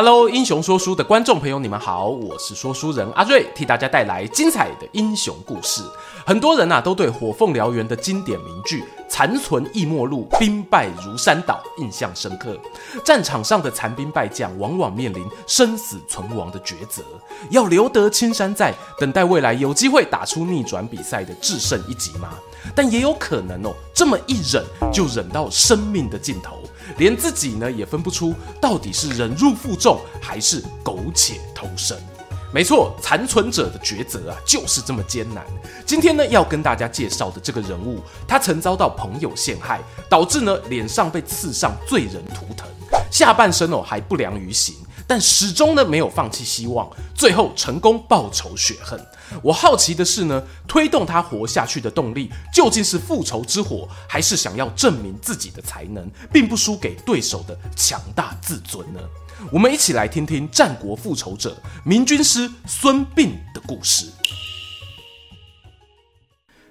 Hello，英雄说书的观众朋友，你们好，我是说书人阿瑞，替大家带来精彩的英雄故事。很多人呐、啊，都对火凤燎原的经典名句“残存亦末路，兵败如山倒”印象深刻。战场上的残兵败将，往往面临生死存亡的抉择，要留得青山在，等待未来有机会打出逆转比赛的制胜一击吗？但也有可能哦，这么一忍就忍到生命的尽头。连自己呢也分不出到底是忍辱负重还是苟且偷生。没错，残存者的抉择啊就是这么艰难。今天呢要跟大家介绍的这个人物，他曾遭到朋友陷害，导致呢脸上被刺上罪人图腾，下半身哦还不良于行。但始终呢没有放弃希望，最后成功报仇雪恨。我好奇的是呢，推动他活下去的动力究竟是复仇之火，还是想要证明自己的才能，并不输给对手的强大自尊呢？我们一起来听听战国复仇者明军师孙膑的故事。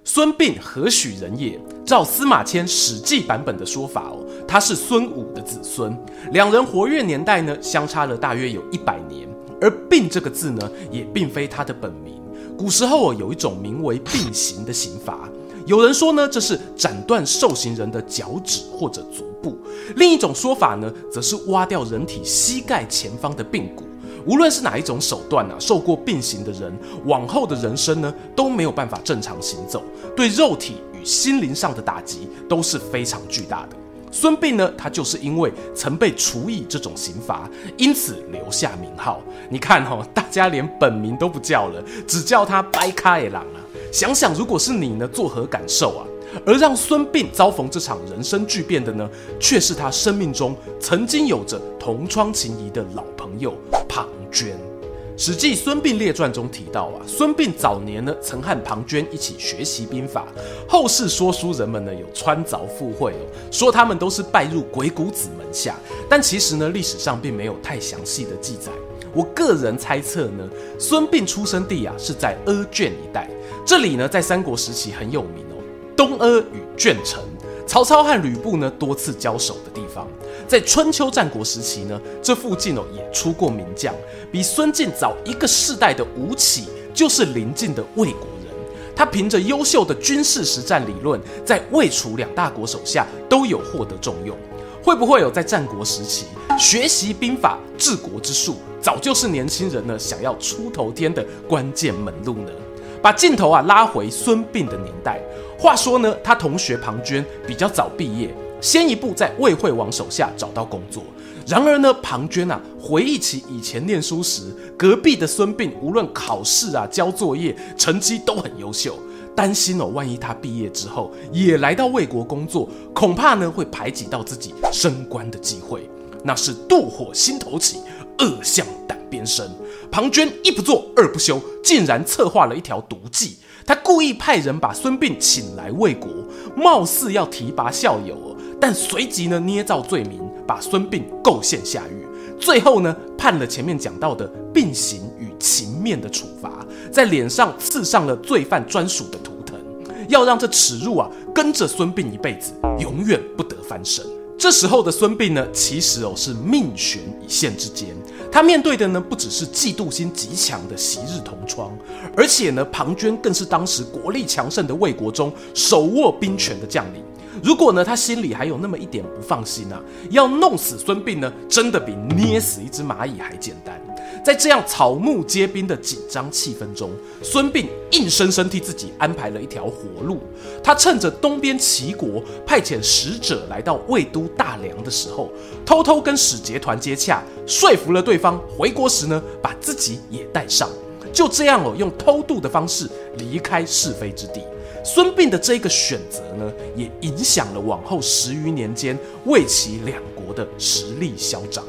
孙膑何许人也？照司马迁《史记》版本的说法哦，他是孙武的子孙。两人活跃年代呢，相差了大约有一百年。而“膑”这个字呢，也并非他的本名。古时候哦，有一种名为并刑的刑罚。有人说呢，这是斩断受刑人的脚趾或者足部；另一种说法呢，则是挖掉人体膝盖前方的髌骨。无论是哪一种手段啊，受过并刑的人，往后的人生呢，都没有办法正常行走，对肉体与心灵上的打击都是非常巨大的。孙膑呢，他就是因为曾被处以这种刑罚，因此留下名号。你看哦，大家连本名都不叫了，只叫他掰卡野郎啊。想想如果是你呢，作何感受啊？而让孙膑遭逢这场人生巨变的呢，却是他生命中曾经有着同窗情谊的老朋友。庞涓，《史记·孙膑列传》中提到啊，孙膑早年呢曾和庞涓一起学习兵法。后世说书人们呢有穿凿附会哦，说他们都是拜入鬼谷子门下。但其实呢，历史上并没有太详细的记载。我个人猜测呢，孙膑出生地啊是在阿卷一带，这里呢在三国时期很有名哦，东阿与卷城，曹操和吕布呢多次交手的地方。在春秋战国时期呢，这附近哦也出过名将，比孙膑早一个世代的吴起就是邻近的魏国人。他凭着优秀的军事实战理论，在魏楚两大国手下都有获得重用。会不会有在战国时期学习兵法治国之术，早就是年轻人呢想要出头天的关键门路呢？把镜头啊拉回孙膑的年代，话说呢，他同学庞涓比较早毕业。先一步在魏惠王手下找到工作。然而呢，庞涓啊，回忆起以前念书时，隔壁的孙膑无论考试啊、交作业，成绩都很优秀，担心哦，万一他毕业之后也来到魏国工作，恐怕呢会排挤到自己升官的机会。那是妒火心头起，恶向胆边生。庞涓一不做二不休，竟然策划了一条毒计。他故意派人把孙膑请来魏国，貌似要提拔校友。但随即呢，捏造罪名，把孙膑构陷下狱，最后呢，判了前面讲到的并刑与情面的处罚，在脸上刺上了罪犯专属的图腾，要让这耻辱啊跟着孙膑一辈子，永远不得翻身。这时候的孙膑呢，其实哦是命悬一线之间，他面对的呢不只是嫉妒心极强的昔日同窗，而且呢，庞涓更是当时国力强盛的魏国中手握兵权的将领。如果呢，他心里还有那么一点不放心啊，要弄死孙膑呢，真的比捏死一只蚂蚁还简单。在这样草木皆兵的紧张气氛中，孙膑硬生生替自己安排了一条活路。他趁着东边齐国派遣使者来到魏都大梁的时候，偷偷跟使节团接洽，说服了对方回国时呢，把自己也带上。就这样哦，用偷渡的方式离开是非之地。孙膑的这个选择呢，也影响了往后十余年间魏齐两国的实力消长。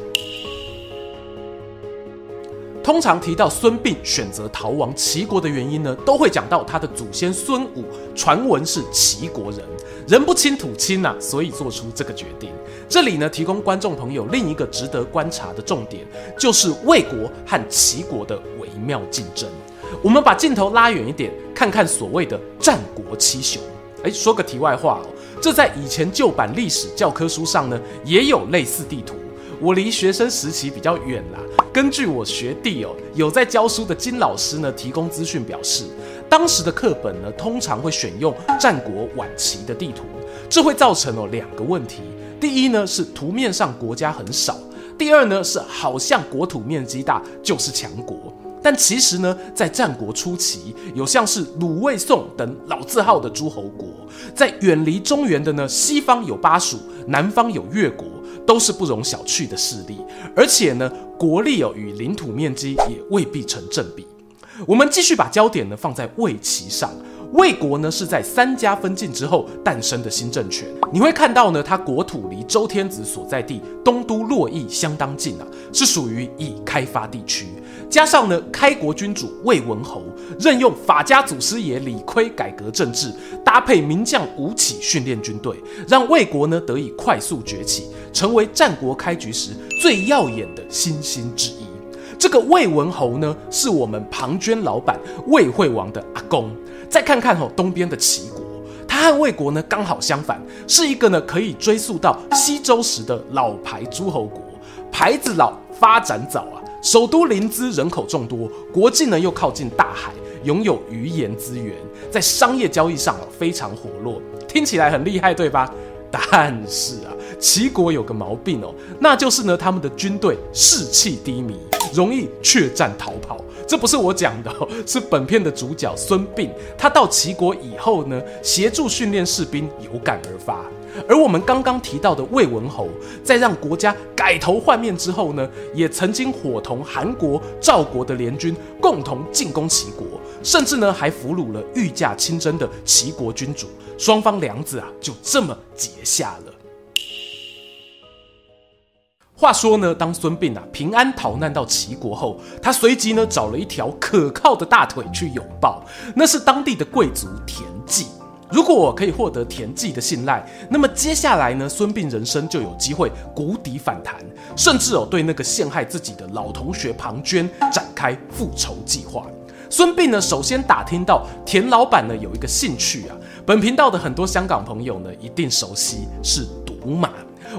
通常提到孙膑选择逃亡齐国的原因呢，都会讲到他的祖先孙武，传闻是齐国人，人不亲土亲呐、所以做出这个决定。这里呢，提供观众朋友另一个值得观察的重点，就是魏国和齐国的微妙竞争。我们把镜头拉远一点，看看所谓的战国七雄。哎，说个题外话哦，这在以前旧版历史教科书上呢，也有类似地图。我离学生时期比较远啦。根据我学弟哦，有在教书的金老师呢提供资讯表示，当时的课本呢通常会选用战国晚期的地图，这会造成哦两个问题。第一呢是图面上国家很少，第二呢是好像国土面积大就是强国。但其实呢，在战国初期，有像是鲁、魏、宋等老字号的诸侯国，在远离中原的呢，西方有巴蜀，南方有越国，都是不容小觑的势力。而且呢，国力哦与领土面积也未必成正比。我们继续把焦点呢放在魏齐上。魏国呢是在三家分晋之后诞生的新政权。你会看到呢，它国土离周天子所在地东都洛邑相当近啊，是属于已开发地区。加上呢，开国君主魏文侯任用法家祖师爷李悝改革政治，搭配名将吴起训练军队，让魏国呢得以快速崛起，成为战国开局时最耀眼的新星之一。这个魏文侯呢，是我们庞涓老板魏惠王的阿公。再看看哦，东边的齐国，他和魏国呢刚好相反，是一个呢可以追溯到西周时的老牌诸侯国，牌子老，发展早啊，首都临淄人口众多，国境呢又靠近大海，拥有鱼盐资源，在商业交易上啊非常活络，听起来很厉害，对吧？但是啊，齐国有个毛病哦，那就是呢他们的军队士气低迷，容易怯战逃跑。这不是我讲的哦，是本片的主角孙膑。他到齐国以后呢，协助训练士兵，有感而发。而我们刚刚提到的魏文侯，在让国家改头换面之后呢，也曾经伙同韩国、赵国的联军共同进攻齐国，甚至呢还俘虏了御驾亲征的齐国君主，双方梁子啊就这么结下了。话说呢，当孙膑啊平安逃难到齐国后，他随即呢找了一条可靠的大腿去拥抱，那是当地的贵族田忌。如果我可以获得田忌的信赖，那么接下来呢，孙膑人生就有机会谷底反弹，甚至哦对那个陷害自己的老同学庞涓展开复仇计划。孙膑呢，首先打听到田老板呢有一个兴趣啊，本频道的很多香港朋友呢一定熟悉，是赌马。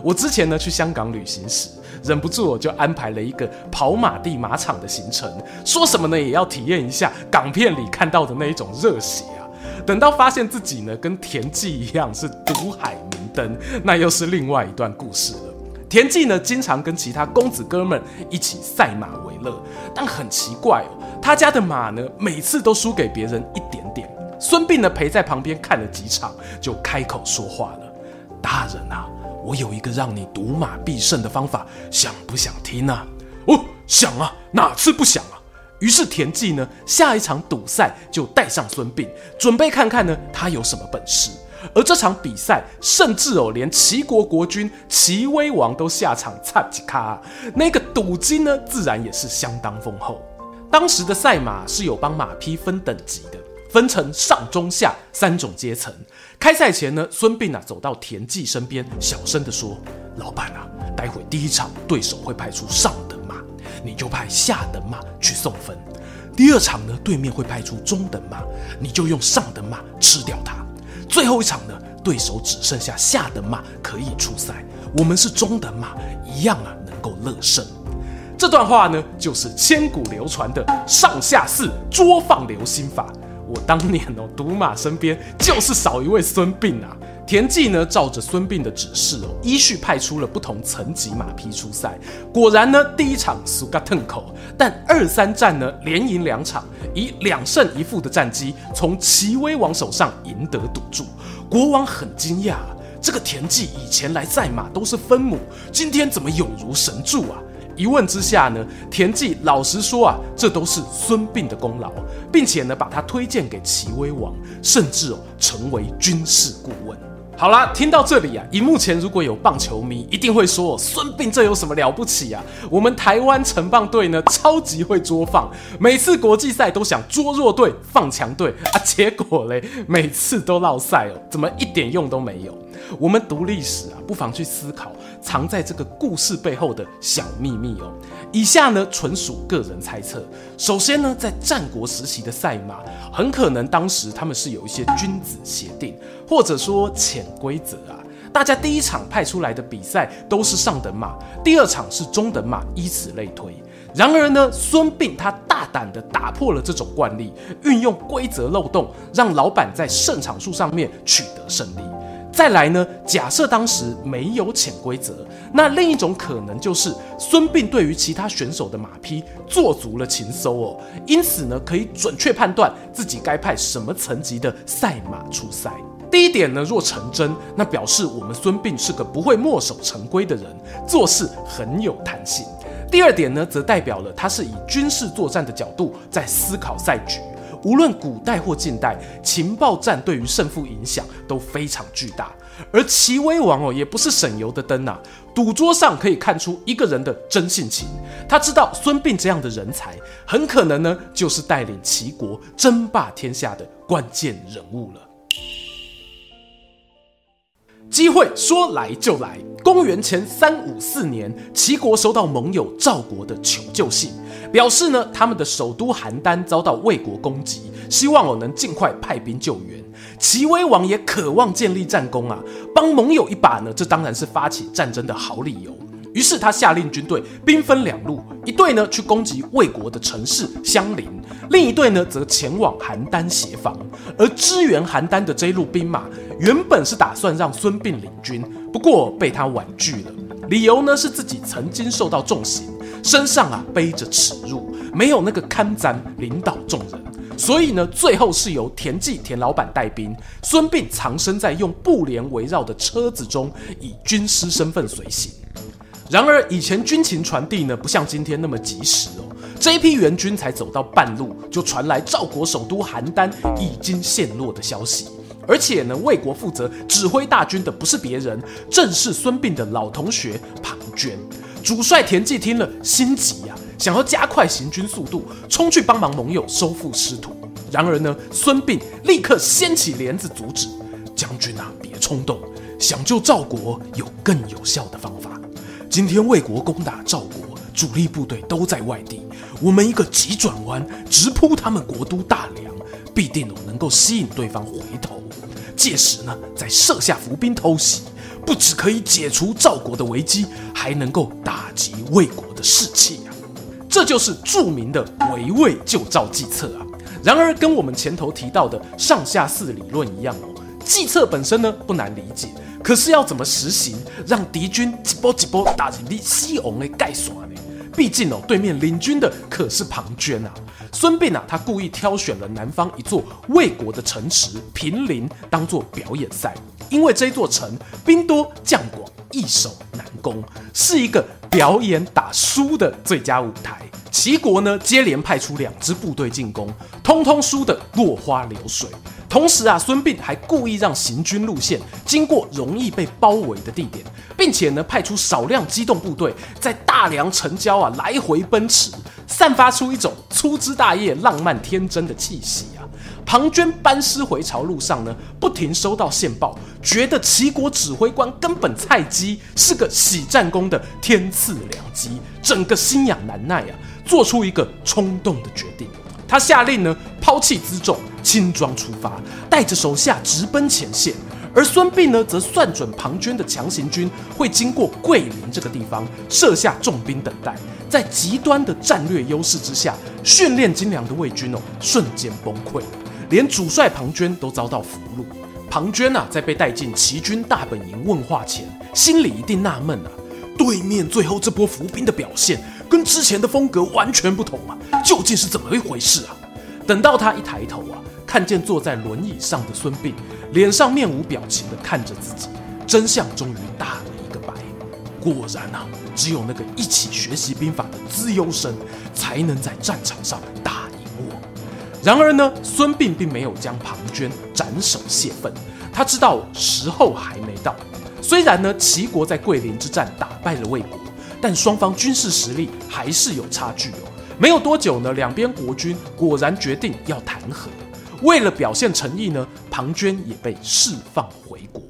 我之前呢去香港旅行时，忍不住我就安排了一个跑马地马场的行程，说什么呢也要体验一下港片里看到的那一种热血啊！等到发现自己呢跟田忌一样是赌海明灯，那又是另外一段故事了。田忌呢经常跟其他公子哥们一起赛马为乐，但很奇怪哦，他家的马呢每次都输给别人一点点。孙膑呢陪在旁边看了几场，就开口说话了：“大人啊。”我有一个让你赌马必胜的方法，想不想听呢？哦，想啊，哪次不想啊？于是田忌呢，下一场赌赛就带上孙膑，准备看看呢他有什么本事。而这场比赛，甚至哦，连齐国国君齐威王都下场参几咖，那个赌金呢，自然也是相当丰厚。当时的赛马是有帮马匹分等级的。分成上中下三种阶层。开赛前呢，孙膑啊走到田忌身边，小声地说：“老板啊，待会第一场对手会派出上等马，你就派下等马去送分。第二场呢，对面会派出中等马，你就用上等马吃掉它。最后一场呢，对手只剩下下等马可以出赛，我们是中等马，一样啊能够乐胜。”这段话呢，就是千古流传的上下四捉放流星法。我当年哦，赌马身边就是少一位孙膑啊。田忌呢，照着孙膑的指示哦，依序派出了不同层级马匹出赛。果然呢，第一场输个痛口，但二三战呢，连赢两场，以两胜一负的战绩，从齐威王手上赢得赌注。国王很惊讶，这个田忌以前来赛马都是分母，今天怎么有如神助啊？一问之下呢，田忌老实说啊，这都是孙膑的功劳，并且呢，把他推荐给齐威王，甚至哦成为军事顾问。好啦，听到这里啊，荧幕前如果有棒球迷，一定会说孙膑这有什么了不起啊？我们台湾成棒队呢，超级会捉放，每次国际赛都想捉弱队放强队啊，结果嘞，每次都落赛哦，怎么一点用都没有？我们读历史啊，不妨去思考藏在这个故事背后的小秘密哦。以下呢，纯属个人猜测。首先呢，在战国时期的赛马，很可能当时他们是有一些君子协定，或者说潜规则啊。大家第一场派出来的比赛都是上等马，第二场是中等马，以此类推。然而呢，孙膑他大胆地打破了这种惯例，运用规则漏洞，让老板在胜场数上面取得胜利。再来呢，假设当时没有潜规则，那另一种可能就是孙膑对于其他选手的马匹做足了情搜哦，因此呢，可以准确判断自己该派什么层级的赛马出赛。第一点呢，若成真，那表示我们孙膑是个不会墨守成规的人，做事很有弹性。第二点呢，则代表了他是以军事作战的角度在思考赛局。无论古代或近代，情报战对于胜负影响都非常巨大。而齐威王哦，也不是省油的灯呐、啊。赌桌上可以看出一个人的真性情，他知道孙膑这样的人才，很可能呢，就是带领齐国争霸天下的关键人物了。机会说来就来。公元前三五四年，齐国收到盟友赵国的求救信，表示呢，他们的首都邯郸遭到魏国攻击，希望我能尽快派兵救援。齐威王也渴望建立战功啊，帮盟友一把呢，这当然是发起战争的好理由。于是他下令军队兵分两路，一队呢去攻击魏国的城市相邻，另一队呢则前往邯郸协防。而支援邯郸的这一路兵马，原本是打算让孙膑领军，不过被他婉拒了。理由呢是自己曾经受到重刑，身上啊背着耻辱，没有那个堪攒领导众人。所以呢，最后是由田忌田老板带兵，孙膑藏身在用布帘围绕的车子中，以军师身份随行。然而，以前军情传递呢，不像今天那么及时哦。这一批援军才走到半路，就传来赵国首都邯郸已经陷落的消息。而且呢，魏国负责指挥大军的不是别人，正是孙膑的老同学庞涓。主帅田忌听了心急呀、啊，想要加快行军速度，冲去帮忙盟友收复失土。然而呢，孙膑立刻掀起帘子阻止：“将军啊，别冲动，想救赵国有更有效的方法。”今天魏国攻打赵国，主力部队都在外地。我们一个急转弯，直扑他们国都大梁，必定能够吸引对方回头。届时呢，再设下伏兵偷袭，不只可以解除赵国的危机，还能够打击魏国的士气啊！这就是著名的围魏救赵计策啊！然而，跟我们前头提到的上下四理论一样哦，计策本身呢不难理解。可是要怎么实行，让敌军一波一波打进你西戎的盖耍呢？毕竟哦，对面领军的可是庞涓啊。孙膑啊，他故意挑选了南方一座魏国的城池平陵当做表演赛，因为这座城兵多将广，易守难攻，是一个表演打输的最佳舞台。齐国呢，接连派出两支部队进攻，通通输得落花流水。同时啊，孙膑还故意让行军路线经过容易被包围的地点，并且呢，派出少量机动部队在大梁城郊啊来回奔驰，散发出一种粗枝大叶、浪漫天真的气息啊。庞涓班师回朝路上呢，不停收到线报，觉得齐国指挥官根本菜鸡，是个喜战功的天赐良机，整个心痒难耐啊，做出一个冲动的决定。他下令呢，抛弃辎重，轻装出发，带着手下直奔前线。而孙膑呢，则算准庞涓的强行军会经过桂林这个地方，设下重兵等待。在极端的战略优势之下，训练精良的魏军哦，瞬间崩溃，连主帅庞涓都遭到俘虏。庞涓啊，在被带进齐军大本营问话前，心里一定纳闷啊，对面最后这波伏兵的表现。跟之前的风格完全不同啊！究竟是怎么一回事啊？等到他一抬头啊，看见坐在轮椅上的孙膑，脸上面无表情的看着自己，真相终于大了一个白。果然啊，只有那个一起学习兵法的资优生，才能在战场上打赢我。然而呢，孙膑并没有将庞涓斩首泄愤。他知道时候还没到。虽然呢，齐国在桂林之战打败了魏国，但双方军事实力还是有差距哦。没有多久呢，两边国君果然决定要谈和。为了表现诚意呢，庞涓也被释放回国。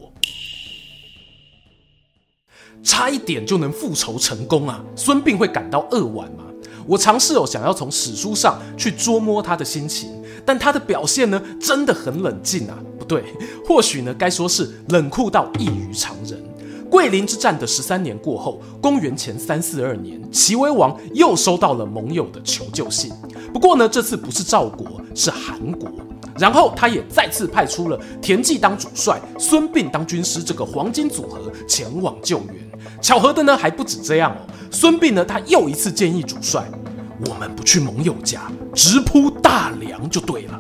差一点就能复仇成功啊！孙膑会感到扼腕吗？我尝试哦，想要从史书上去捉摸他的心情，但他的表现呢，真的很冷静啊。不对，或许呢，该说是冷酷到异于常人。桂林之战的十三年过后，公元前三四二年，齐威王又收到了盟友的求救信。不过呢，这次不是赵国，是韩国。然后他也再次派出了田忌当主帅，孙膑当军师，这个黄金组合前往救援。巧合的呢，还不止这样哦。孙膑呢，他又一次建议主帅，我们不去盟友家，直扑大梁就对了。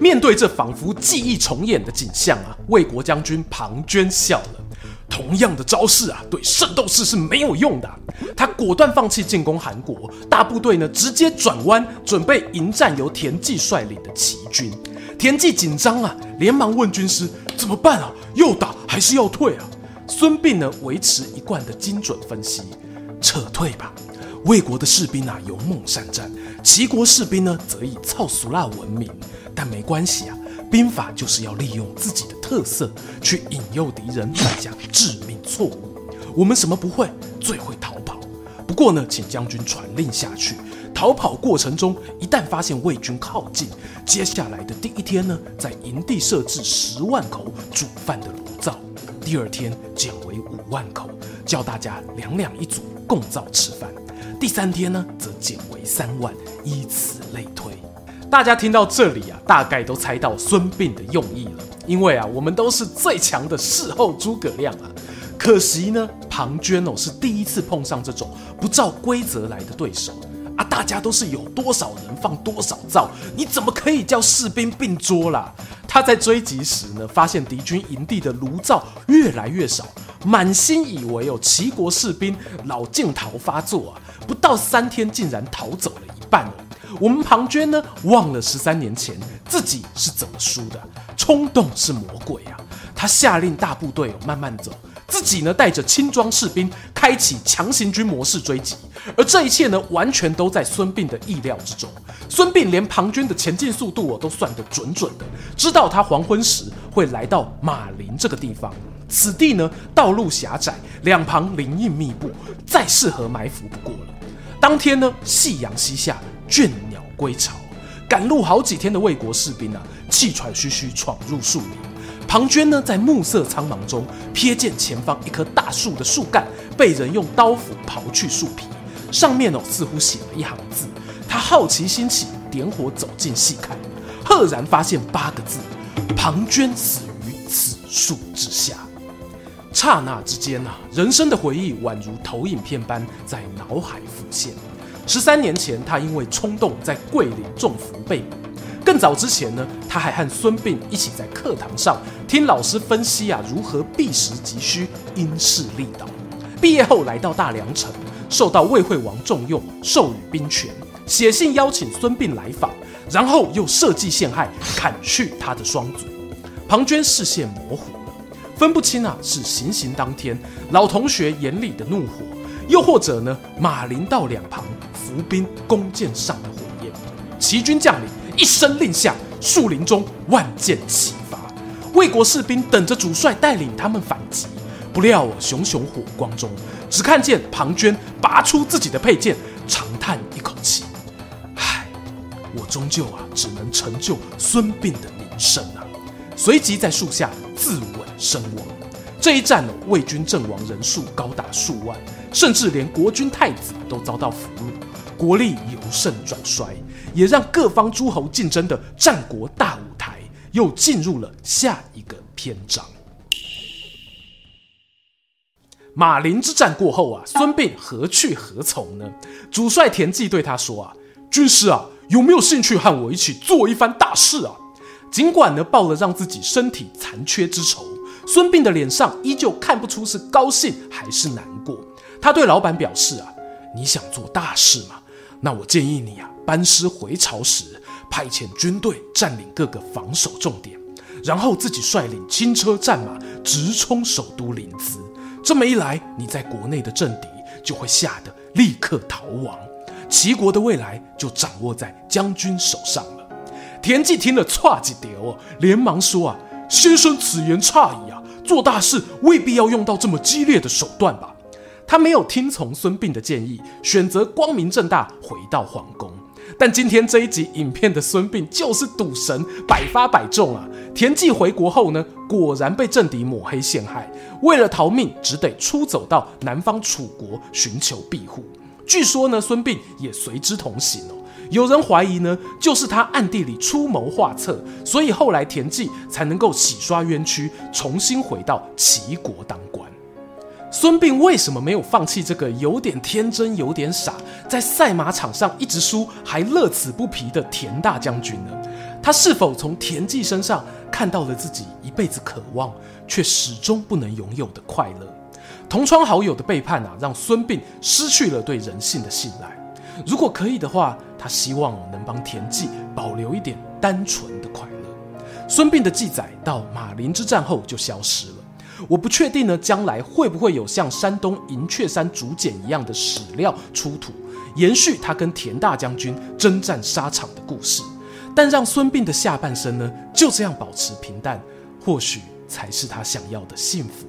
面对这仿佛记忆重演的景象啊，魏国将军庞涓笑了。同样的招式啊，对圣斗士是没有用的。他果断放弃进攻韩国，大部队呢直接转弯，准备迎战由田忌率领的齐军。田忌紧张啊，连忙问军师怎么办啊？要打还是要退啊？孙膑呢维持一贯的精准分析，撤退吧。魏国的士兵啊勇猛善战，齐国士兵呢则以糙俗辣闻名。但没关系啊，兵法就是要利用自己的特色去引诱敌人犯下致命错误。我们什么不会？最会逃跑。不过呢，请将军传令下去。逃跑过程中，一旦发现魏军靠近，接下来的第一天呢，在营地设置十万口煮饭的炉灶；第二天减为五万口，叫大家两两一组共灶吃饭；第三天呢，则减为三万，以此类推。大家听到这里啊，大概都猜到孙膑的用意了，因为啊，我们都是最强的事后诸葛亮啊。可惜呢，庞涓哦是第一次碰上这种不照规则来的对手。大家都是有多少人放多少灶，你怎么可以叫士兵并桌啦？他在追击时呢，发现敌军营地的炉灶越来越少，满心以为有齐国士兵老镜头发作啊！不到三天，竟然逃走了一半。我们庞涓呢，忘了十三年前自己是怎么输的。冲动是魔鬼啊！他下令大部队慢慢走。自己呢，带着轻装士兵开启强行军模式追击，而这一切呢，完全都在孙膑的意料之中。孙膑连庞涓的前进速度哦都算得准准的，知道他黄昏时会来到马陵这个地方。此地呢，道路狭窄，两旁林荫密布，再适合埋伏不过了。当天呢，夕阳西下，倦鸟归巢，赶路好几天的魏国士兵啊，气喘吁吁闯入树林。庞涓呢，在暮色苍茫中瞥见前方一棵大树的树干被人用刀斧刨去树皮，上面哦似乎写了一行字。他好奇心起，点火走近细看，赫然发现八个字：“庞涓死于此树之下。”刹那之间啊，人生的回忆宛如投影片般在脑海浮现。十三年前，他因为冲动在桂林中伏被捕。更早之前呢，他还和孙膑一起在课堂上听老师分析啊，如何避实击虚，因势利导。毕业后来到大梁城，受到魏惠王重用，授予兵权，写信邀请孙膑来访，然后又设计陷害，砍去他的双足。庞涓视线模糊了，分不清啊是行刑当天老同学眼里的怒火，又或者呢马陵道两旁伏兵弓箭上的火焰。齐军将领。一声令下，树林中万箭齐发，魏国士兵等着主帅带领他们反击。不料熊熊火光中，只看见庞涓拔出自己的佩剑，长叹一口气：“唉，我终究啊，只能成就孙膑的名声啊！”随即在树下自刎身亡。这一战，魏军阵亡人数高达数万，甚至连国君太子都遭到俘虏，国力由盛转衰。也让各方诸侯竞争的战国大舞台又进入了下一个篇章。马陵之战过后啊，孙膑何去何从呢？主帅田忌对他说啊：“军师啊，有没有兴趣和我一起做一番大事啊？”尽管呢报了让自己身体残缺之仇，孙膑的脸上依旧看不出是高兴还是难过。他对老板表示啊：“你想做大事吗？那我建议你啊。”班师回朝时，派遣军队占领各个防守重点，然后自己率领轻车战马直冲首都临淄。这么一来，你在国内的政敌就会吓得立刻逃亡，齐国的未来就掌握在将军手上了。田忌听了，歘几条哦，连忙说啊：“先生此言差矣啊，做大事未必要用到这么激烈的手段吧？”他没有听从孙膑的建议，选择光明正大回到皇宫。但今天这一集影片的孙膑就是赌神，百发百中啊！田忌回国后呢，果然被政敌抹黑陷害，为了逃命，只得出走到南方楚国寻求庇护。据说呢，孙膑也随之同行哦。有人怀疑呢，就是他暗地里出谋划策，所以后来田忌才能够洗刷冤屈，重新回到齐国当官。孙膑为什么没有放弃这个有点天真、有点傻，在赛马场上一直输还乐此不疲的田大将军呢？他是否从田忌身上看到了自己一辈子渴望却始终不能拥有的快乐？同窗好友的背叛啊，让孙膑失去了对人性的信赖。如果可以的话，他希望能帮田忌保留一点单纯的快乐。孙膑的记载到马陵之战后就消失了。我不确定呢，将来会不会有像山东银雀山竹简一样的史料出土，延续他跟田大将军征战沙场的故事。但让孙膑的下半生呢，就这样保持平淡，或许才是他想要的幸福。